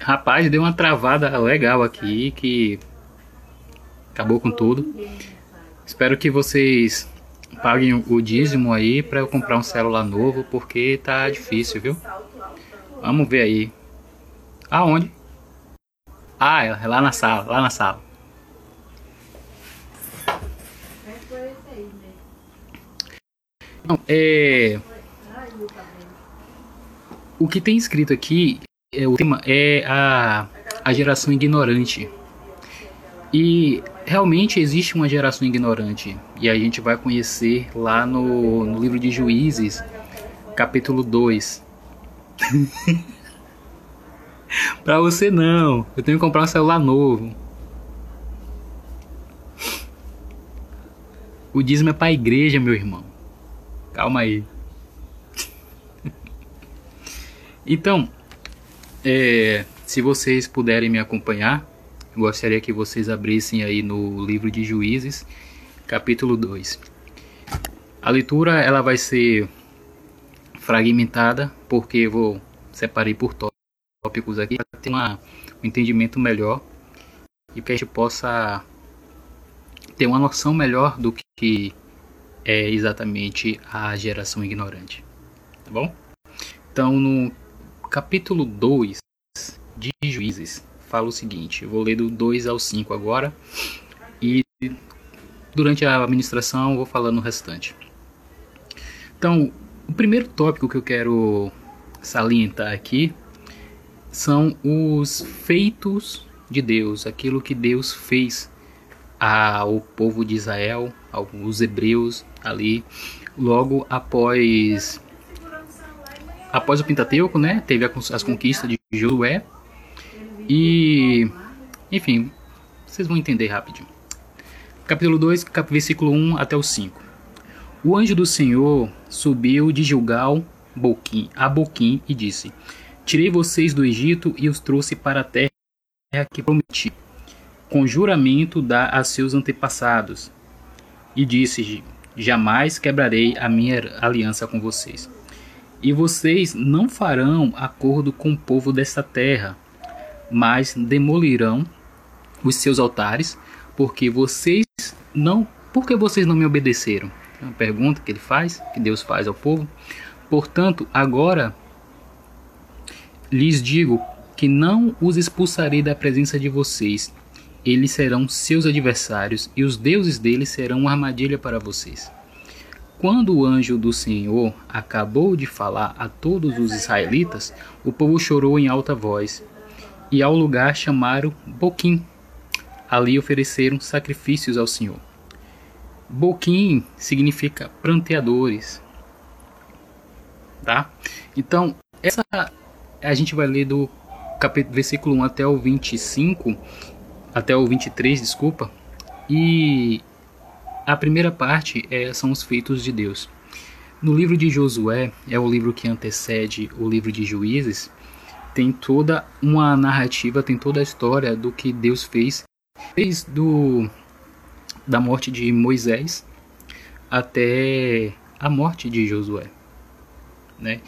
Rapaz, deu uma travada legal aqui que acabou com tudo. Espero que vocês paguem o dízimo aí para eu comprar um celular novo, porque tá difícil, viu? Vamos ver aí. Aonde? Ah, é lá na sala, lá na sala. Não, é... O que tem escrito aqui é o tema é a, a geração ignorante. E realmente existe uma geração ignorante. E a gente vai conhecer lá no, no livro de Juízes, capítulo 2. pra você não. Eu tenho que comprar um celular novo. O dízimo é pra igreja, meu irmão. Calma aí. Então, é, se vocês puderem me acompanhar, gostaria que vocês abrissem aí no livro de Juízes, capítulo 2. A leitura ela vai ser fragmentada, porque eu vou separei por tópicos aqui para ter uma, um entendimento melhor e que a gente possa ter uma noção melhor do que é exatamente a geração ignorante. Tá bom? Então, no capítulo 2 de Juízes, fala o seguinte: vou ler do 2 ao 5 agora e durante a administração vou falando o restante. Então, o primeiro tópico que eu quero salientar aqui são os feitos de Deus, aquilo que Deus fez ao povo de Israel, aos hebreus ali, logo após após o Pentateuco, né? Teve as conquistas de Josué e, enfim, vocês vão entender rapidinho. Capítulo 2, versículo 1 até o 5. O anjo do Senhor subiu de Gilgal a Boquim e disse: Tirei vocês do Egito e os trouxe para a terra que prometi, com juramento dá a seus antepassados. E disse: Jamais quebrarei a minha aliança com vocês. E vocês não farão acordo com o povo desta terra, mas demolirão os seus altares, porque vocês não, porque vocês não me obedeceram. É uma pergunta que ele faz, que Deus faz ao povo. Portanto, agora lhes digo que não os expulsarei da presença de vocês. Eles serão seus adversários e os deuses deles serão uma armadilha para vocês. Quando o anjo do Senhor acabou de falar a todos os israelitas, o povo chorou em alta voz e ao lugar chamaram Boquim. Ali ofereceram sacrifícios ao Senhor. Boquim significa pranteadores. Tá? Então, essa a gente vai ler do capítulo, versículo 1 até o 25, até o 23, desculpa. E a primeira parte é, são os feitos de Deus. No livro de Josué, é o livro que antecede o livro de Juízes, tem toda uma narrativa, tem toda a história do que Deus fez desde do, da morte de Moisés até a morte de Josué. Né?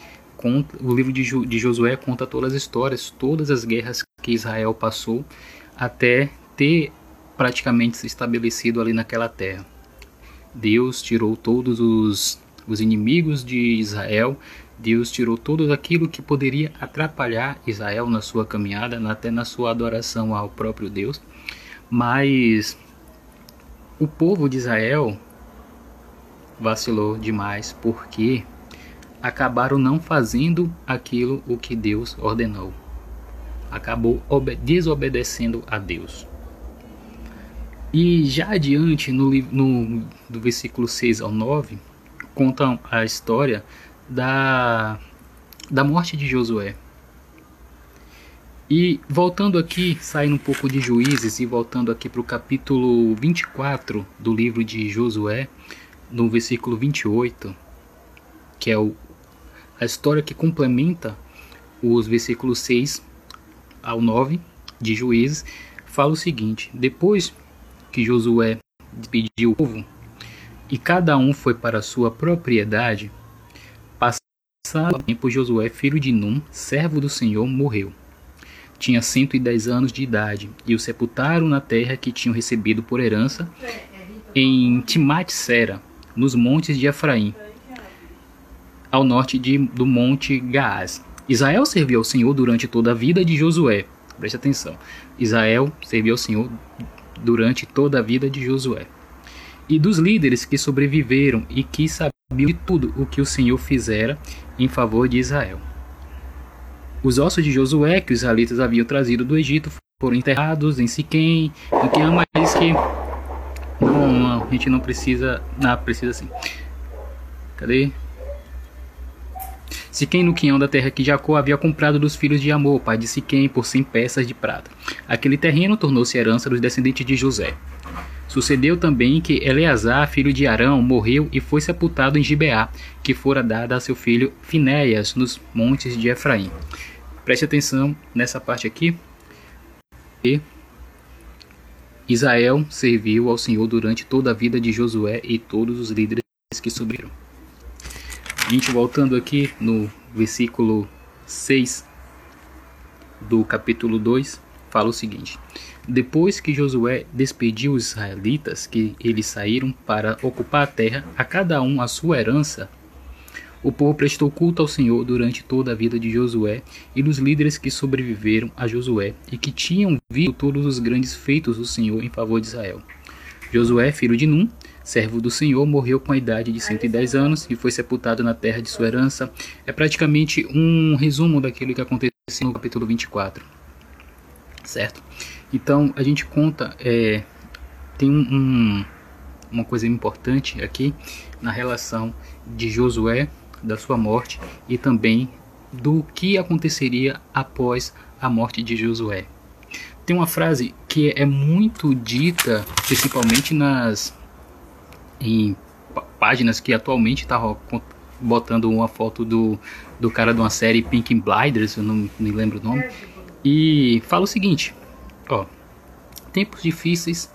O livro de Josué conta todas as histórias, todas as guerras que Israel passou até ter praticamente se estabelecido ali naquela terra. Deus tirou todos os, os inimigos de Israel Deus tirou tudo aquilo que poderia atrapalhar Israel na sua caminhada, até na sua adoração ao próprio Deus. Mas o povo de Israel vacilou demais porque acabaram não fazendo aquilo o que Deus ordenou. Acabou desobedecendo a Deus. E já adiante, no, no do versículo 6 ao 9, conta a história da, da morte de Josué. E voltando aqui, saindo um pouco de Juízes e voltando aqui para o capítulo 24 do livro de Josué, no versículo 28, que é o, a história que complementa os versículos 6 ao 9 de Juízes, fala o seguinte: Depois que Josué despediu o povo e cada um foi para sua propriedade, Passado tempo, Josué, filho de Num, servo do Senhor, morreu. tinha 110 anos de idade, e o sepultaram na terra que tinham recebido por herança em Timat-Sera, nos montes de Efraim, ao norte de, do monte Gaás. Israel serviu ao Senhor durante toda a vida de Josué. Preste atenção. Israel serviu ao Senhor durante toda a vida de Josué. E dos líderes que sobreviveram e que sabiam de tudo o que o Senhor fizera em favor de Israel. Os ossos de Josué que os israelitas haviam trazido do Egito foram enterrados em Siquém, em que ama diz que não, não, a gente não precisa, não precisa sim. Cadê? Siquém no quinhão da terra que Jacó havia comprado dos filhos de Amor, pai de Siquém, por cem peças de prata. Aquele terreno tornou-se herança dos descendentes de José. Sucedeu também que Eleazar, filho de Arão, morreu e foi sepultado em Gibeá, que fora dada a seu filho Finéias, nos montes de Efraim. Preste atenção nessa parte aqui. E Israel serviu ao Senhor durante toda a vida de Josué e todos os líderes que subiram. A gente voltando aqui no versículo 6 do capítulo 2, fala o seguinte: Depois que Josué despediu os israelitas, que eles saíram para ocupar a terra, a cada um a sua herança, o povo prestou culto ao Senhor durante toda a vida de Josué e dos líderes que sobreviveram a Josué e que tinham visto todos os grandes feitos do Senhor em favor de Israel. Josué, filho de Num, servo do Senhor, morreu com a idade de 110 anos e foi sepultado na terra de sua herança. É praticamente um resumo daquilo que aconteceu no capítulo 24. Certo? Então a gente conta, é, tem um, uma coisa importante aqui na relação de Josué, da sua morte e também do que aconteceria após a morte de Josué. Tem uma frase que é muito dita, principalmente nas em páginas que atualmente tá botando uma foto do, do cara de uma série Pink Blinders, eu não me lembro o nome, e fala o seguinte, ó, tempos difíceis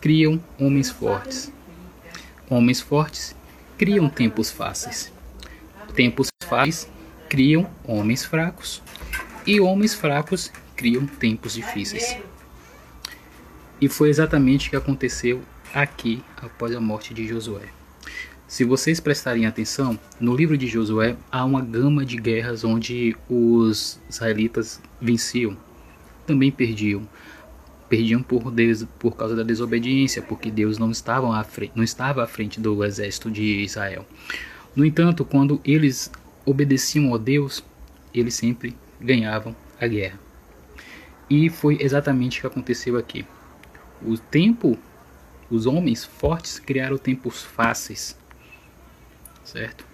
criam homens fortes, homens fortes criam tempos fáceis, tempos fáceis criam homens fracos, e homens fracos criam tempos difíceis. E foi exatamente o que aconteceu aqui após a morte de Josué. Se vocês prestarem atenção, no livro de Josué há uma gama de guerras onde os israelitas venciam, também perdiam. Perdiam por, por causa da desobediência, porque Deus não estava, à frente, não estava à frente do exército de Israel. No entanto, quando eles obedeciam a Deus, eles sempre ganhavam a guerra. E foi exatamente o que aconteceu aqui. O tempo os homens fortes criaram tempos fáceis, certo?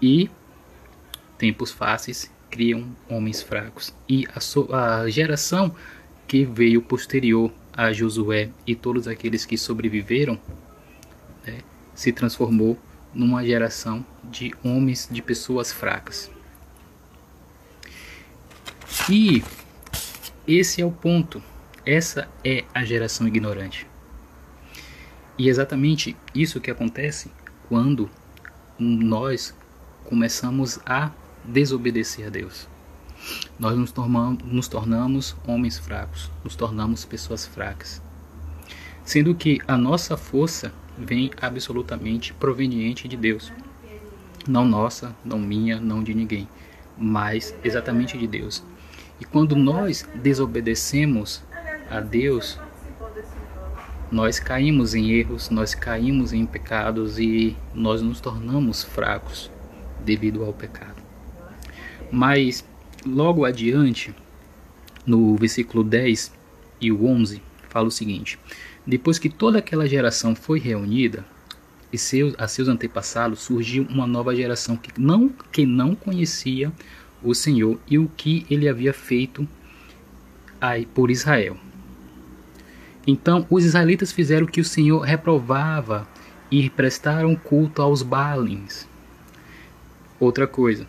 E tempos fáceis criam homens fracos. E a, so a geração que veio posterior a Josué e todos aqueles que sobreviveram né, se transformou numa geração de homens, de pessoas fracas. E esse é o ponto. Essa é a geração ignorante. E é exatamente isso que acontece quando nós começamos a desobedecer a Deus. Nós nos tornamos, nos tornamos homens fracos, nos tornamos pessoas fracas. Sendo que a nossa força vem absolutamente proveniente de Deus. Não nossa, não minha, não de ninguém, mas exatamente de Deus. E quando nós desobedecemos a Deus, nós caímos em erros, nós caímos em pecados e nós nos tornamos fracos devido ao pecado. Mas logo adiante, no versículo 10 e o 11, fala o seguinte: Depois que toda aquela geração foi reunida, e seus, a seus antepassados surgiu uma nova geração que não, que não conhecia o Senhor e o que ele havia feito por Israel. Então os israelitas fizeram o que o Senhor reprovava e prestaram culto aos Baalins. Outra coisa,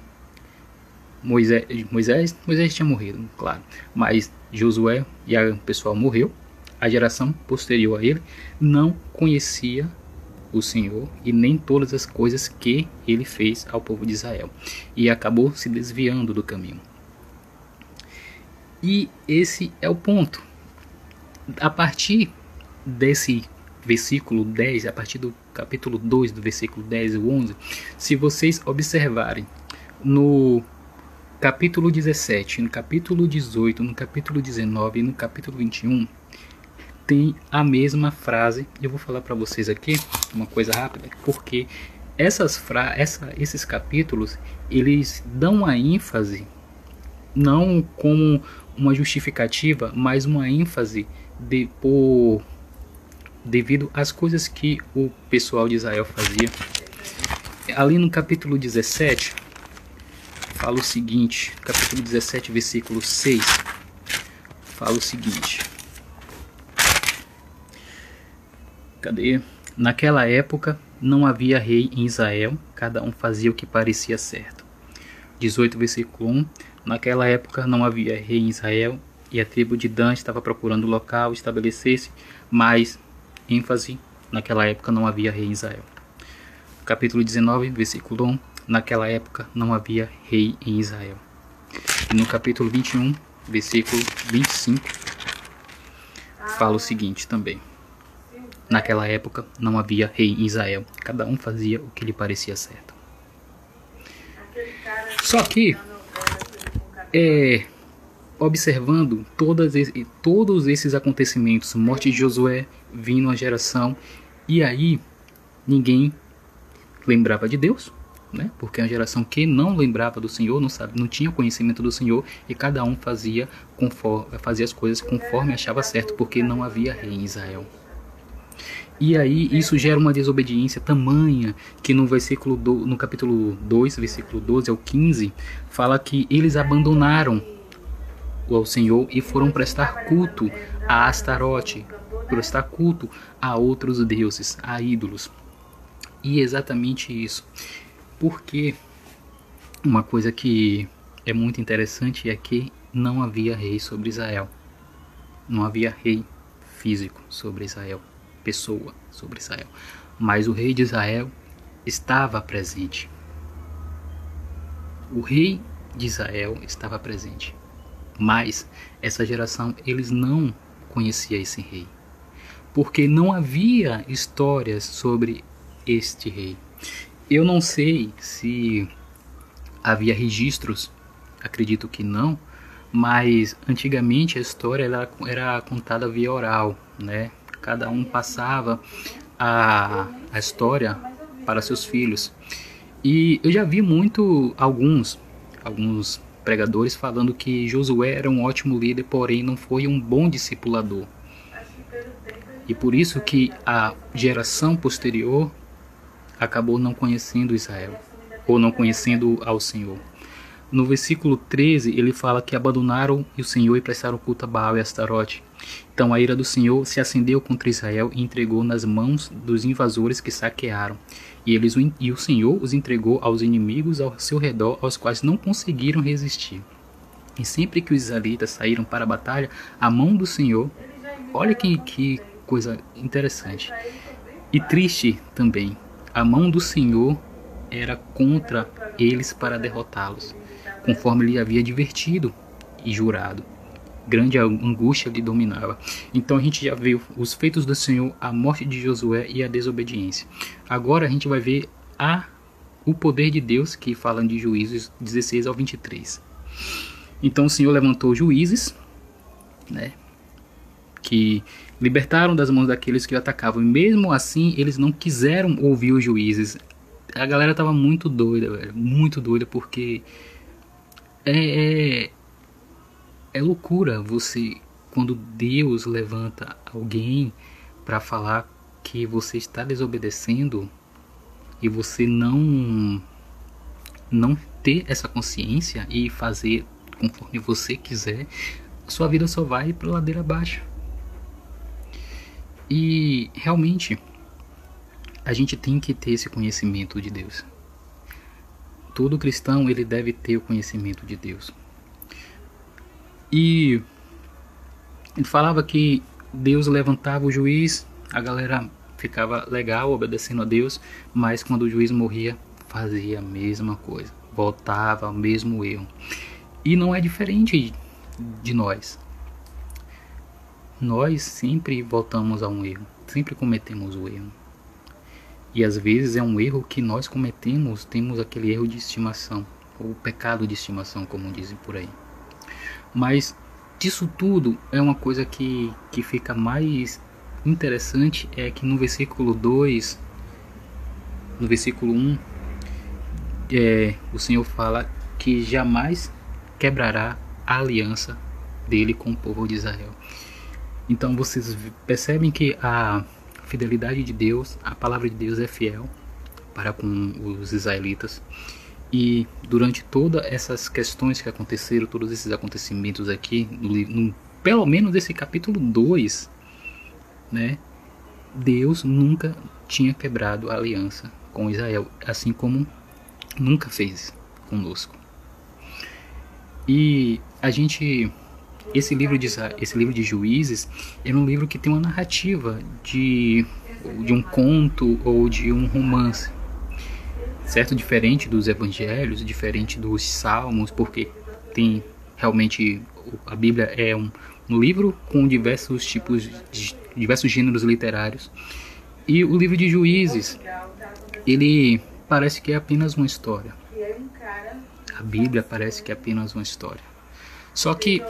Moisés, Moisés, Moisés tinha morrido, claro, mas Josué e o pessoal morreu. A geração posterior a ele não conhecia o Senhor e nem todas as coisas que ele fez ao povo de Israel e acabou se desviando do caminho. E esse é o ponto. A partir desse versículo 10, a partir do capítulo 2, do versículo 10 e 11, se vocês observarem no capítulo 17, no capítulo 18, no capítulo 19 e no capítulo 21, tem a mesma frase. Eu vou falar para vocês aqui uma coisa rápida, porque essas fra essa, esses capítulos eles dão a ênfase não como uma justificativa, mas uma ênfase de, por, devido às coisas que o pessoal de Israel fazia. Ali no capítulo 17, fala o seguinte, capítulo 17, versículo 6, fala o seguinte. Cadê? Naquela época não havia rei em Israel, cada um fazia o que parecia certo. 18, versículo 1. Naquela época não havia rei em Israel e a tribo de Dan estava procurando local estabelecer-se, mas ênfase naquela época não havia rei em Israel. Capítulo 19, versículo 1. Naquela época não havia rei em Israel. E no capítulo 21, versículo 25, fala o seguinte também. Naquela época não havia rei em Israel, cada um fazia o que lhe parecia certo. Só que é, observando todas, todos esses acontecimentos, morte de Josué, vindo a geração, e aí ninguém lembrava de Deus, né? Porque é uma geração que não lembrava do Senhor, não sabe, não tinha conhecimento do Senhor e cada um fazia conforme, fazia as coisas conforme achava certo, porque não havia rei em Israel. E aí isso gera uma desobediência tamanha que no versículo do, no capítulo 2, versículo 12 ao 15, fala que eles abandonaram o Senhor e foram prestar culto a Astarote, prestar culto a outros deuses, a ídolos. E exatamente isso. Porque uma coisa que é muito interessante é que não havia rei sobre Israel. Não havia rei físico sobre Israel pessoa sobre Israel. Mas o rei de Israel estava presente. O rei de Israel estava presente. Mas essa geração eles não conhecia esse rei. Porque não havia histórias sobre este rei. Eu não sei se havia registros, acredito que não, mas antigamente a história era, era contada via oral, né? cada um passava a, a história para seus filhos. E eu já vi muito alguns alguns pregadores falando que Josué era um ótimo líder, porém não foi um bom discipulador. E por isso que a geração posterior acabou não conhecendo Israel ou não conhecendo ao Senhor. No versículo 13, ele fala que abandonaram o Senhor e prestaram culto a Baal e Astarote. Então a ira do Senhor se acendeu contra Israel e entregou nas mãos dos invasores que saquearam. E, eles, e o Senhor os entregou aos inimigos ao seu redor, aos quais não conseguiram resistir. E sempre que os israelitas saíram para a batalha, a mão do Senhor, olha que, que coisa interessante e triste também, a mão do Senhor era contra eles para derrotá-los conforme lhe havia divertido e jurado. Grande angústia lhe dominava. Então a gente já viu os feitos do Senhor, a morte de Josué e a desobediência. Agora a gente vai ver a o poder de Deus que fala de Juízes 16 ao 23. Então o Senhor levantou juízes, né, que libertaram das mãos daqueles que o atacavam. E mesmo assim, eles não quiseram ouvir os juízes. A galera tava muito doida, velho, muito doida porque é, é, é loucura você quando Deus levanta alguém para falar que você está desobedecendo e você não não ter essa consciência e fazer conforme você quiser, sua vida só vai para ladeira abaixo. E realmente a gente tem que ter esse conhecimento de Deus. Todo cristão ele deve ter o conhecimento de Deus. E ele falava que Deus levantava o juiz, a galera ficava legal obedecendo a Deus, mas quando o juiz morria, fazia a mesma coisa, voltava ao mesmo erro. E não é diferente de nós. Nós sempre voltamos a um erro, sempre cometemos o erro. E às vezes é um erro que nós cometemos, temos aquele erro de estimação, ou pecado de estimação, como dizem por aí. Mas disso tudo é uma coisa que, que fica mais interessante é que no versículo 2, no versículo 1, é, o Senhor fala que jamais quebrará a aliança dele com o povo de Israel. Então vocês percebem que a fidelidade de Deus, a palavra de Deus é fiel para com os israelitas. E durante todas essas questões que aconteceram, todos esses acontecimentos aqui, no, no, pelo menos esse capítulo 2, né, Deus nunca tinha quebrado a aliança com Israel, assim como nunca fez conosco. E a gente esse livro de esse livro de Juízes é um livro que tem uma narrativa de de um conto ou de um romance. Certo diferente dos evangelhos, diferente dos salmos, porque tem realmente a Bíblia é um, um livro com diversos tipos de diversos gêneros literários. E o livro de Juízes, ele parece que é apenas uma história. A Bíblia parece que é apenas uma história. Só que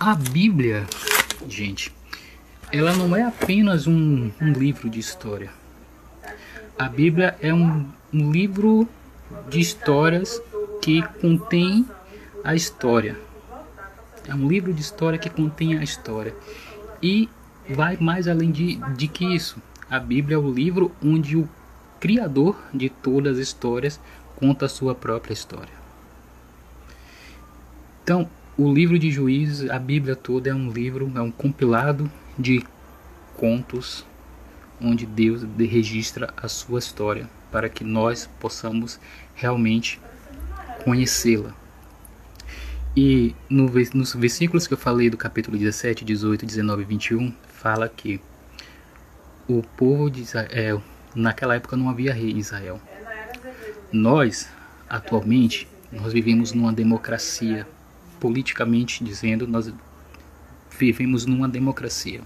a Bíblia, gente, ela não é apenas um, um livro de história. A Bíblia é um, um livro de histórias que contém a história. É um livro de história que contém a história. E vai mais além de, de que isso. A Bíblia é o livro onde o Criador de todas as histórias conta a sua própria história. Então, o livro de Juízes, a Bíblia toda é um livro, é um compilado de contos onde Deus registra a sua história para que nós possamos realmente conhecê-la. E no, nos versículos que eu falei do capítulo 17, 18, 19 e 21, fala que o povo de Israel, naquela época não havia rei em Israel. Nós, atualmente, nós vivemos numa democracia, politicamente dizendo, nós vivemos numa democracia.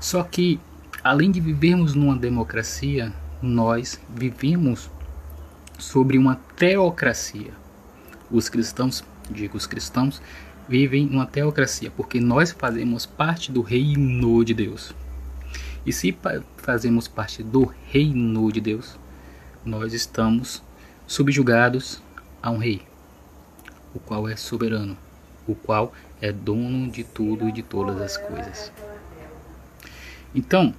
Só que, além de vivermos numa democracia, nós vivemos sobre uma teocracia. Os cristãos, digo os cristãos, vivem numa teocracia porque nós fazemos parte do reino de Deus. E se fazemos parte do reino de Deus, nós estamos subjugados a um rei, o qual é soberano, o qual é dono de tudo e de todas as coisas. Então,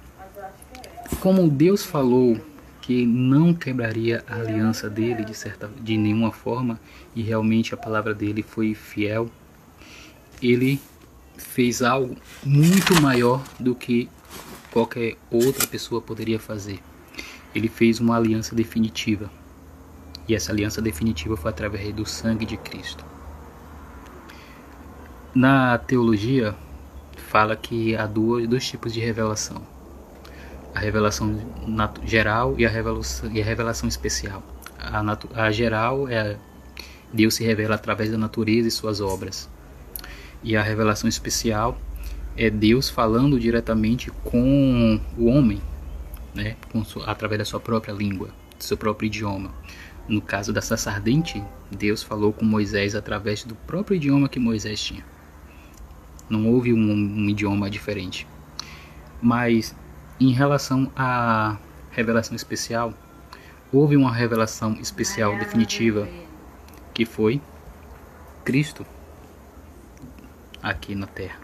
como Deus falou que não quebraria a aliança dele de certa de nenhuma forma e realmente a palavra dele foi fiel, ele fez algo muito maior do que qualquer outra pessoa poderia fazer. Ele fez uma aliança definitiva. E essa aliança definitiva foi através do sangue de Cristo. Na teologia, fala que há dois, dois tipos de revelação: a revelação geral e a revelação, e a revelação especial. A, a geral é Deus se revela através da natureza e suas obras, e a revelação especial é Deus falando diretamente com o homem, né, sua, através da sua própria língua, do seu próprio idioma. No caso da sarça ardente, Deus falou com Moisés através do próprio idioma que Moisés tinha. Não houve um, um idioma diferente. Mas em relação à revelação especial, houve uma revelação especial definitiva que foi Cristo aqui na Terra.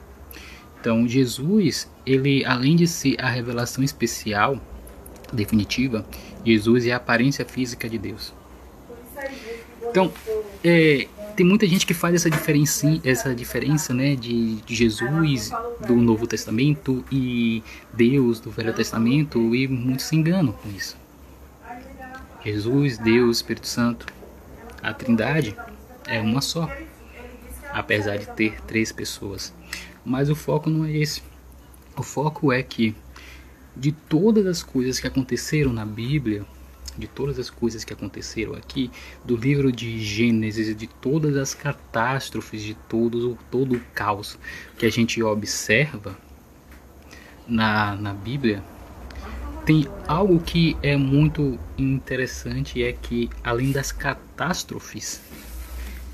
Então, Jesus, ele além de ser a revelação especial definitiva, Jesus é a aparência física de Deus. Então, é, tem muita gente que faz essa diferença, essa diferença né, de, de, Jesus do Novo Testamento e Deus do Velho Testamento e muitos se enganam com isso. Jesus, Deus, Espírito Santo, a Trindade é uma só, apesar de ter três pessoas. Mas o foco não é esse. O foco é que de todas as coisas que aconteceram na Bíblia, de todas as coisas que aconteceram aqui, do livro de Gênesis, de todas as catástrofes, de todo, todo o caos que a gente observa na, na Bíblia, tem algo que é muito interessante é que além das catástrofes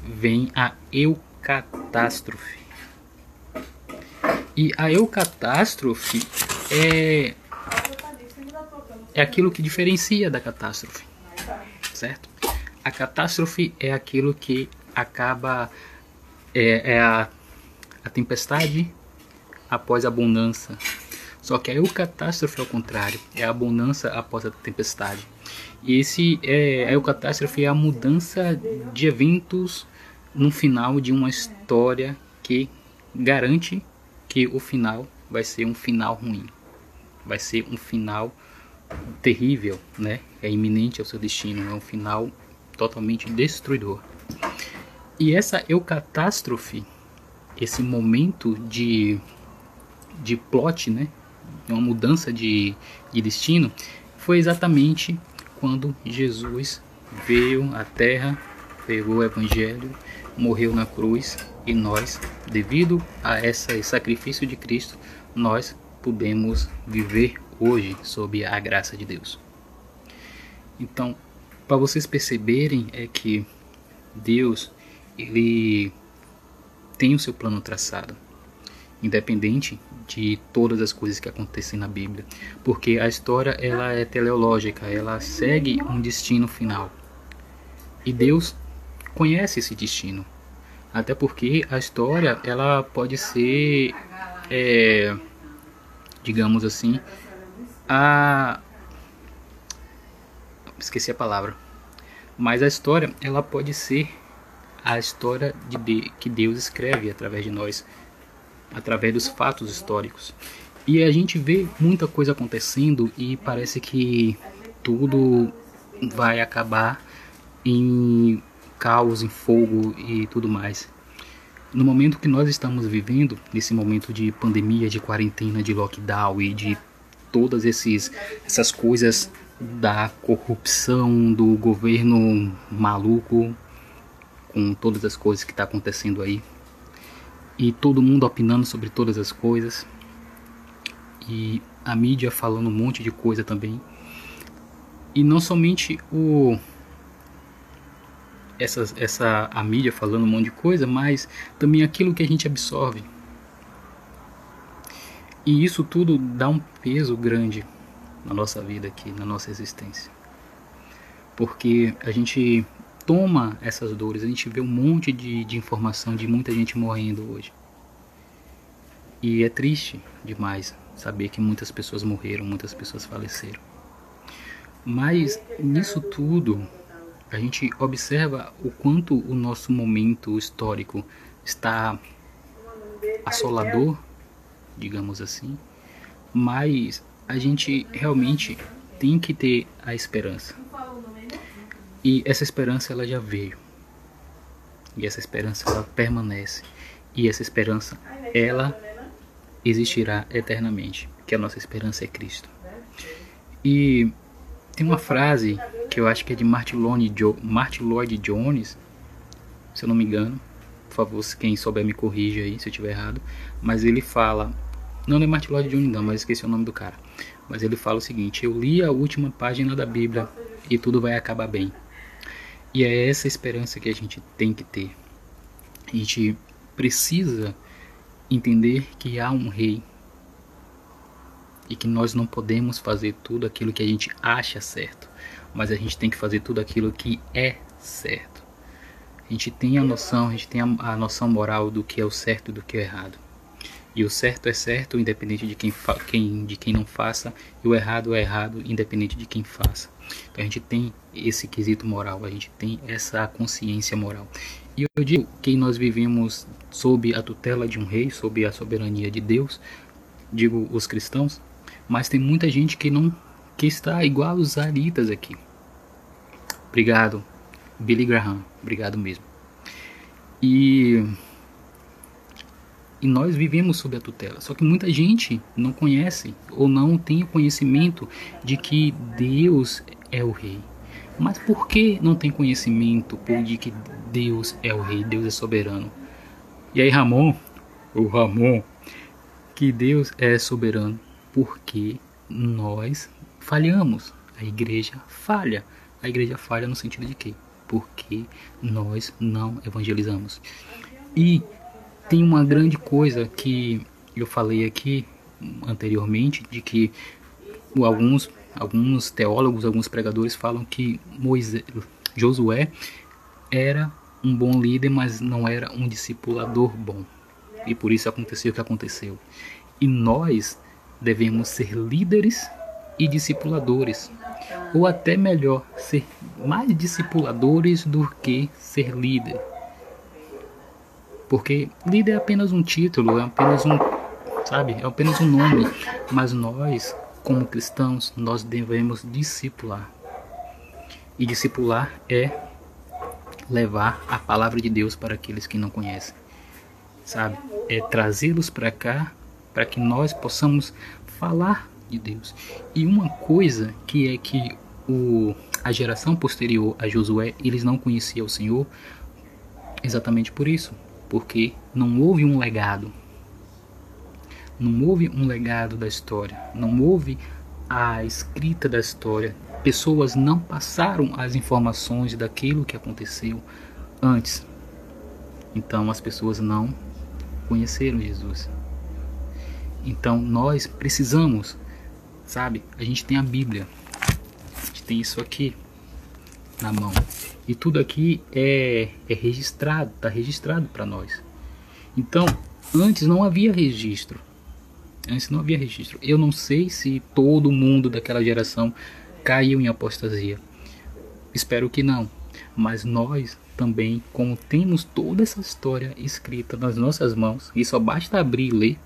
vem a eucatástrofe. E a eucatástrofe é é aquilo que diferencia da catástrofe, certo? A catástrofe é aquilo que acaba é, é a, a tempestade após a abundância. Só que a eucatástrofe é o contrário, é a abundância após a tempestade. E esse é a eucatástrofe é a mudança de eventos no final de uma história que garante que o final vai ser um final ruim. Vai ser um final terrível, né? É iminente ao seu destino, é um final totalmente destruidor. E essa eucatástrofe, esse momento de, de plot, né? Uma mudança de, de destino, foi exatamente quando Jesus veio à Terra, pegou o Evangelho, morreu na cruz e nós, devido a esse sacrifício de Cristo, nós podemos viver hoje sob a graça de Deus. Então, para vocês perceberem é que Deus ele tem o seu plano traçado, independente de todas as coisas que acontecem na Bíblia, porque a história ela é teleológica, ela segue um destino final. E Deus conhece esse destino, até porque a história ela pode ser, é, digamos assim, a esqueci a palavra mas a história ela pode ser a história de, de que Deus escreve através de nós através dos fatos históricos e a gente vê muita coisa acontecendo e parece que tudo vai acabar em caos, em fogo e tudo mais. No momento que nós estamos vivendo, nesse momento de pandemia, de quarentena, de lockdown e de todas esses, essas coisas da corrupção, do governo maluco, com todas as coisas que está acontecendo aí. E todo mundo opinando sobre todas as coisas. E a mídia falando um monte de coisa também. E não somente o essa, essa a mídia falando um monte de coisa, mas também aquilo que a gente absorve. E isso tudo dá um peso grande na nossa vida aqui, na nossa existência. Porque a gente toma essas dores, a gente vê um monte de, de informação de muita gente morrendo hoje. E é triste demais saber que muitas pessoas morreram, muitas pessoas faleceram. Mas nisso tudo, a gente observa o quanto o nosso momento histórico está assolador digamos assim, mas a gente realmente tem que ter a esperança. E essa esperança ela já veio. E essa esperança ela permanece. E essa esperança ela existirá eternamente, que a nossa esperança é Cristo. E tem uma frase que eu acho que é de Martin Lloyd Jones, se eu não me engano. Por favor, quem souber me corrija aí se eu estiver errado. Mas ele fala não, é Martin Lloyd Jones não, mas esqueci o nome do cara. Mas ele fala o seguinte: Eu li a última página da Bíblia e tudo vai acabar bem. E é essa esperança que a gente tem que ter. A gente precisa entender que há um rei e que nós não podemos fazer tudo aquilo que a gente acha certo, mas a gente tem que fazer tudo aquilo que é certo. A gente tem a noção, a gente tem a, a noção moral do que é o certo e do que é o errado. E o certo é certo, independente de quem, quem, de quem não faça, e o errado é errado, independente de quem faça. Então a gente tem esse quesito moral, a gente tem essa consciência moral. E eu digo que nós vivemos sob a tutela de um rei, sob a soberania de Deus, digo os cristãos, mas tem muita gente que não que está igual os aritas aqui. Obrigado, Billy Graham, obrigado mesmo. E e nós vivemos sob a tutela. Só que muita gente não conhece ou não tem o conhecimento de que Deus é o rei. Mas por que não tem conhecimento de que Deus é o rei, Deus é soberano? E aí Ramon, o Ramon, que Deus é soberano porque nós falhamos. A igreja falha. A igreja falha no sentido de que? Porque nós não evangelizamos. E tem uma grande coisa que eu falei aqui anteriormente de que alguns alguns teólogos, alguns pregadores falam que Moisés, Josué era um bom líder, mas não era um discipulador bom. E por isso aconteceu o que aconteceu. E nós devemos ser líderes e discipuladores. Ou até melhor, ser mais discipuladores do que ser líder. Porque líder é apenas um título, é apenas um, sabe, é apenas um nome, mas nós, como cristãos, nós devemos discipular. E discipular é levar a palavra de Deus para aqueles que não conhecem. Sabe? É trazê-los para cá para que nós possamos falar de Deus. E uma coisa que é que o, a geração posterior a Josué, eles não conheciam o Senhor exatamente por isso, porque não houve um legado. Não houve um legado da história, não houve a escrita da história. Pessoas não passaram as informações daquilo que aconteceu antes. Então as pessoas não conheceram Jesus. Então nós precisamos, sabe? A gente tem a Bíblia, a gente tem isso aqui na mão. E tudo aqui é, é registrado, está registrado para nós. Então, antes não havia registro. Antes não havia registro. Eu não sei se todo mundo daquela geração caiu em apostasia. Espero que não. Mas nós também, como temos toda essa história escrita nas nossas mãos, e só basta abrir e ler,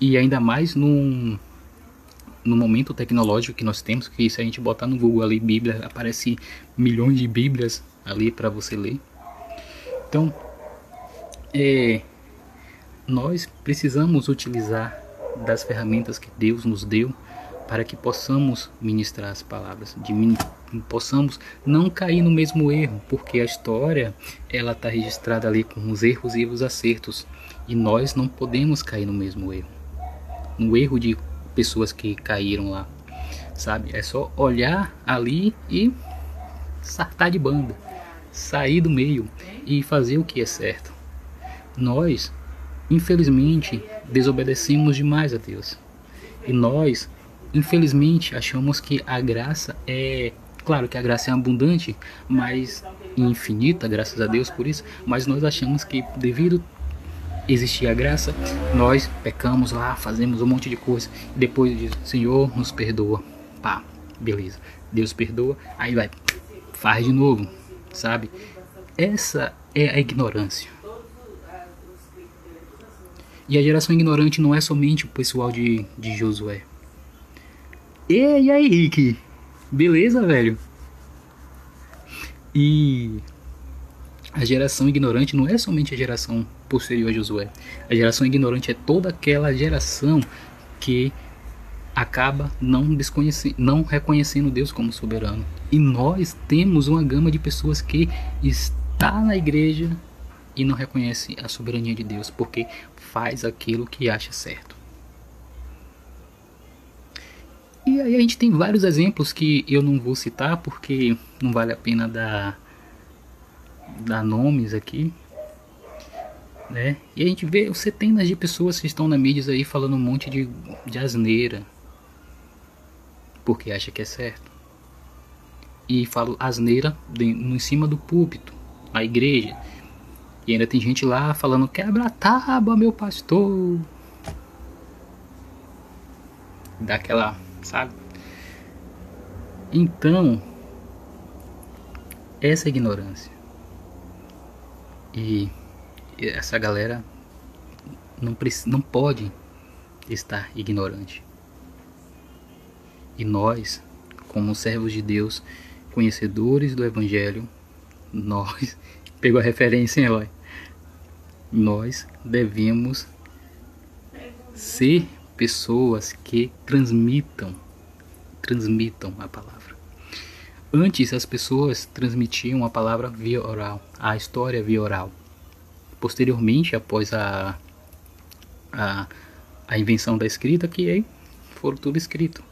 e ainda mais num, no momento tecnológico que nós temos, que se a gente botar no Google ali Bíblia, aparece milhões de Bíblias ali para você ler. Então, é, nós precisamos utilizar das ferramentas que Deus nos deu para que possamos ministrar as palavras, de, possamos não cair no mesmo erro, porque a história ela está registrada ali com os erros e os acertos, e nós não podemos cair no mesmo erro, no erro de pessoas que caíram lá, sabe? É só olhar ali e sartar de banda, sair do meio e fazer o que é certo. Nós, infelizmente, desobedecemos demais a Deus. E nós, infelizmente, achamos que a graça é. Claro que a graça é abundante, mas infinita, graças a Deus por isso. Mas nós achamos que, devido existir a graça, nós pecamos lá, fazemos um monte de coisa, e depois diz, Senhor, nos perdoa. Pá, beleza. Deus perdoa, aí vai, faz de novo, sabe? Essa é a ignorância. E a geração ignorante não é somente o pessoal de, de Josué. E aí, Rick? Beleza, velho? E a geração ignorante não é somente a geração posterior a Josué. A geração ignorante é toda aquela geração que acaba não, não reconhecendo Deus como soberano. E nós temos uma gama de pessoas que está na igreja e não reconhece a soberania de Deus, porque faz aquilo que acha certo. E aí a gente tem vários exemplos que eu não vou citar porque não vale a pena dar dar nomes aqui, né? E a gente vê centenas de pessoas que estão na mídia aí falando um monte de, de asneira, porque acha que é certo. E falo asneira em cima do púlpito, na igreja. E ainda tem gente lá falando quebra a tábua, meu pastor. Daquela, sabe? Então, essa ignorância e essa galera não, não pode estar ignorante. E nós, como servos de Deus, conhecedores do Evangelho, nós, pegou a referência, hein, Eloy? Nós devemos ser pessoas que transmitam transmitam a palavra. Antes as pessoas transmitiam a palavra via oral, a história via oral. Posteriormente, após a, a, a invenção da escrita, que foram tudo escrito,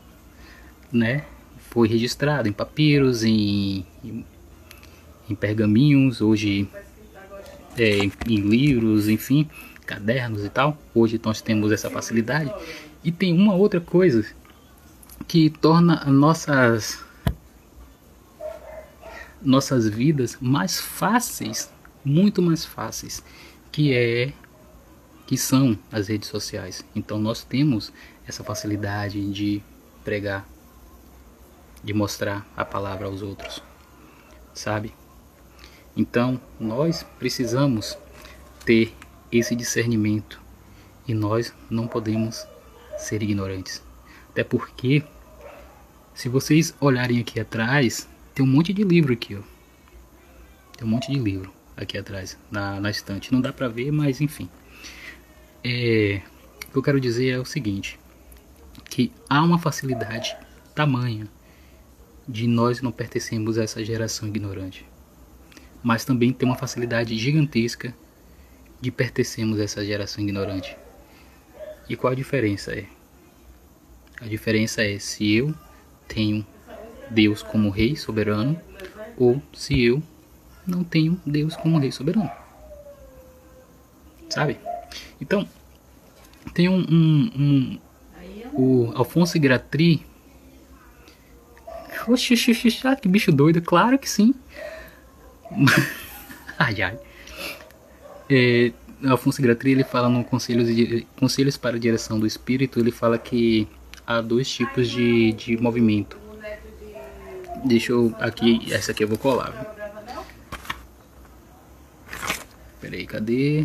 né? Foi registrado em papiros, em, em, em pergaminhos, hoje é, em livros, enfim, cadernos e tal. Hoje nós temos essa facilidade. E tem uma outra coisa que torna nossas nossas vidas mais fáceis, muito mais fáceis, que é que são as redes sociais. Então nós temos essa facilidade de pregar, de mostrar a palavra aos outros, sabe? Então nós precisamos ter esse discernimento e nós não podemos ser ignorantes. Até porque, se vocês olharem aqui atrás, tem um monte de livro aqui, ó. Tem um monte de livro aqui atrás, na, na estante. Não dá pra ver, mas enfim. É, o que eu quero dizer é o seguinte, que há uma facilidade tamanha de nós não pertencemos a essa geração ignorante. Mas também tem uma facilidade gigantesca de pertencermos a essa geração ignorante. E qual a diferença é? A diferença é se eu tenho Deus como rei soberano ou se eu não tenho Deus como rei soberano. Sabe? Então, tem um, um, um o Alfonso Gratri. Oxi, que bicho doido, claro que sim. ai ai. É, Alfonso Gratri ele fala no Conselhos, Conselhos para a Direção do Espírito, ele fala que há dois tipos de, de movimento. Deixa eu aqui, essa aqui eu vou colar. Viu? Peraí, cadê?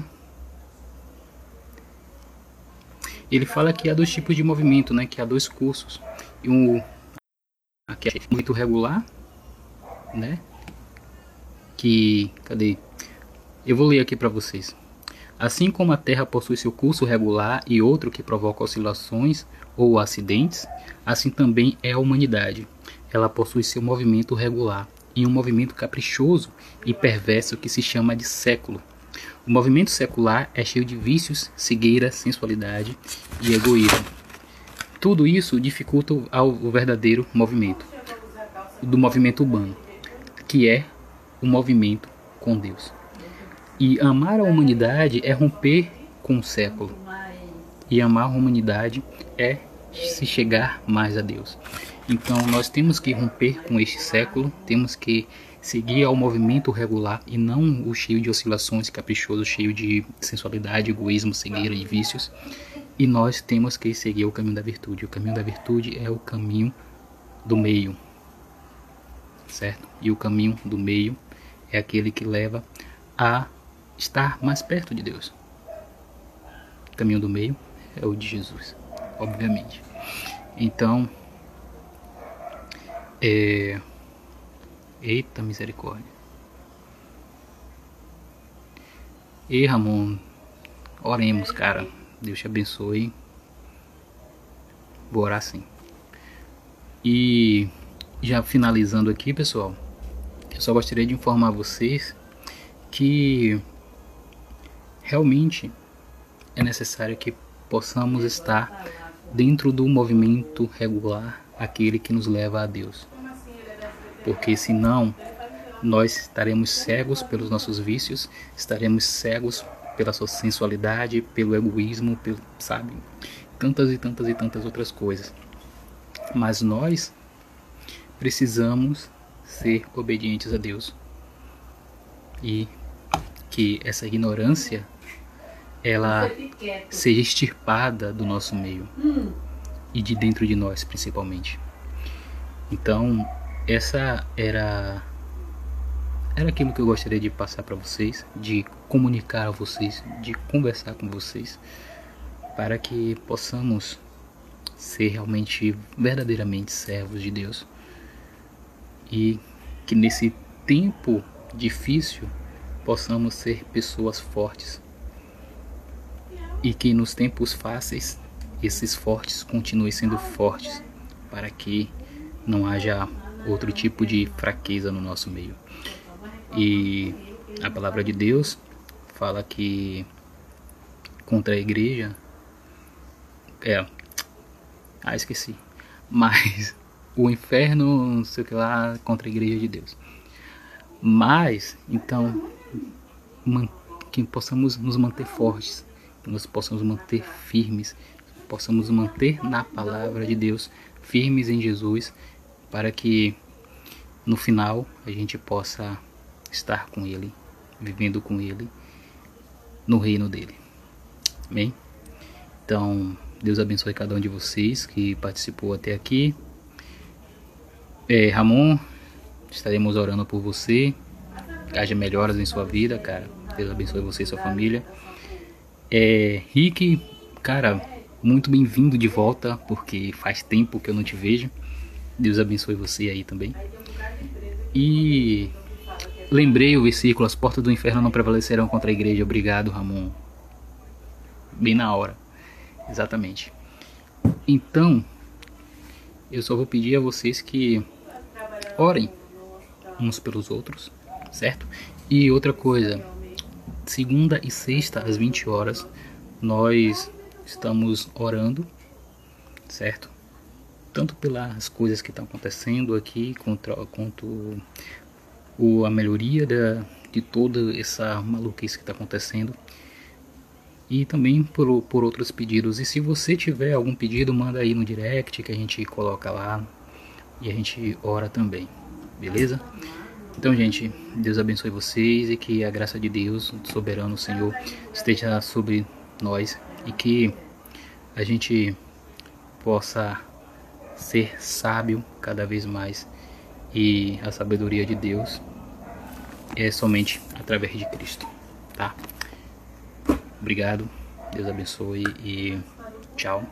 Ele fala que há dois tipos de movimento, né? Que há dois cursos. E um aqui é muito regular, né? Que cadê? Eu vou ler aqui para vocês. Assim como a Terra possui seu curso regular e outro que provoca oscilações ou acidentes, assim também é a humanidade. Ela possui seu movimento regular e um movimento caprichoso e perverso que se chama de século. O movimento secular é cheio de vícios, cegueira, sensualidade e egoísmo. Tudo isso dificulta o verdadeiro movimento, do movimento humano, que é o movimento com Deus. E amar a humanidade é romper com o século. E amar a humanidade é se chegar mais a Deus. Então nós temos que romper com este século, temos que seguir ao movimento regular e não o cheio de oscilações, caprichoso, cheio de sensualidade, egoísmo, cegueira e vícios. E nós temos que seguir o caminho da virtude. O caminho da virtude é o caminho do meio, certo? E o caminho do meio é aquele que leva a estar mais perto de Deus. O caminho do meio é o de Jesus, obviamente. Então, é... eita misericórdia. E Ramon, oremos, cara. Deus te abençoe. Vou orar sim. E já finalizando aqui, pessoal, eu só gostaria de informar vocês que realmente é necessário que possamos estar dentro do movimento regular, aquele que nos leva a Deus. Porque senão nós estaremos cegos pelos nossos vícios, estaremos cegos pela sua sensualidade, pelo egoísmo, pelo, sabe? Tantas e tantas e tantas outras coisas. Mas nós precisamos ser obedientes a Deus. E que essa ignorância ela seja extirpada do nosso meio e de dentro de nós principalmente. Então, essa era era aquilo que eu gostaria de passar para vocês, de comunicar a vocês, de conversar com vocês, para que possamos ser realmente verdadeiramente servos de Deus. E que nesse tempo difícil possamos ser pessoas fortes. E que nos tempos fáceis esses fortes continuem sendo fortes para que não haja outro tipo de fraqueza no nosso meio. E a palavra de Deus fala que contra a igreja é ah esqueci mas o inferno não sei o que lá contra a igreja de Deus mas então que possamos nos manter fortes que nós possamos manter firmes possamos manter na palavra de Deus firmes em Jesus para que no final a gente possa estar com Ele, vivendo com Ele no reino dele. Amém? Então, Deus abençoe cada um de vocês que participou até aqui. É, Ramon, estaremos orando por você. Que haja melhoras em sua vida, cara. Deus abençoe você e sua família. É, Rick, cara, muito bem-vindo de volta, porque faz tempo que eu não te vejo. Deus abençoe você aí também. E lembrei o versículo: As portas do inferno não prevalecerão contra a igreja. Obrigado, Ramon. Bem na hora. Exatamente. Então, eu só vou pedir a vocês que orem uns pelos outros, certo? E outra coisa, segunda e sexta às 20 horas, nós estamos orando, certo? Tanto pelas coisas que estão acontecendo aqui, contra, quanto o, a melhoria da, de toda essa maluquice que está acontecendo e também por, por outros pedidos. E se você tiver algum pedido, manda aí no direct que a gente coloca lá e a gente ora também, beleza? Então, gente, Deus abençoe vocês e que a graça de Deus, soberano Senhor, esteja sobre nós e que a gente possa ser sábio cada vez mais e a sabedoria de Deus é somente através de Cristo, tá? Obrigado, Deus abençoe e tchau.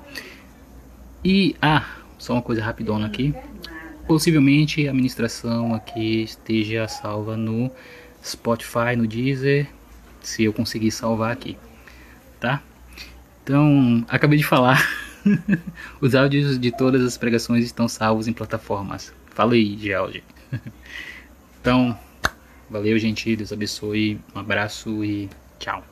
E ah, só uma coisa rapidona aqui. Possivelmente a administração aqui esteja salva no Spotify, no Deezer, se eu conseguir salvar aqui, tá? Então, acabei de falar. Os áudios de todas as pregações estão salvos em plataformas. Falei, George. Então, valeu, gente. Deus abençoe. Um abraço e tchau.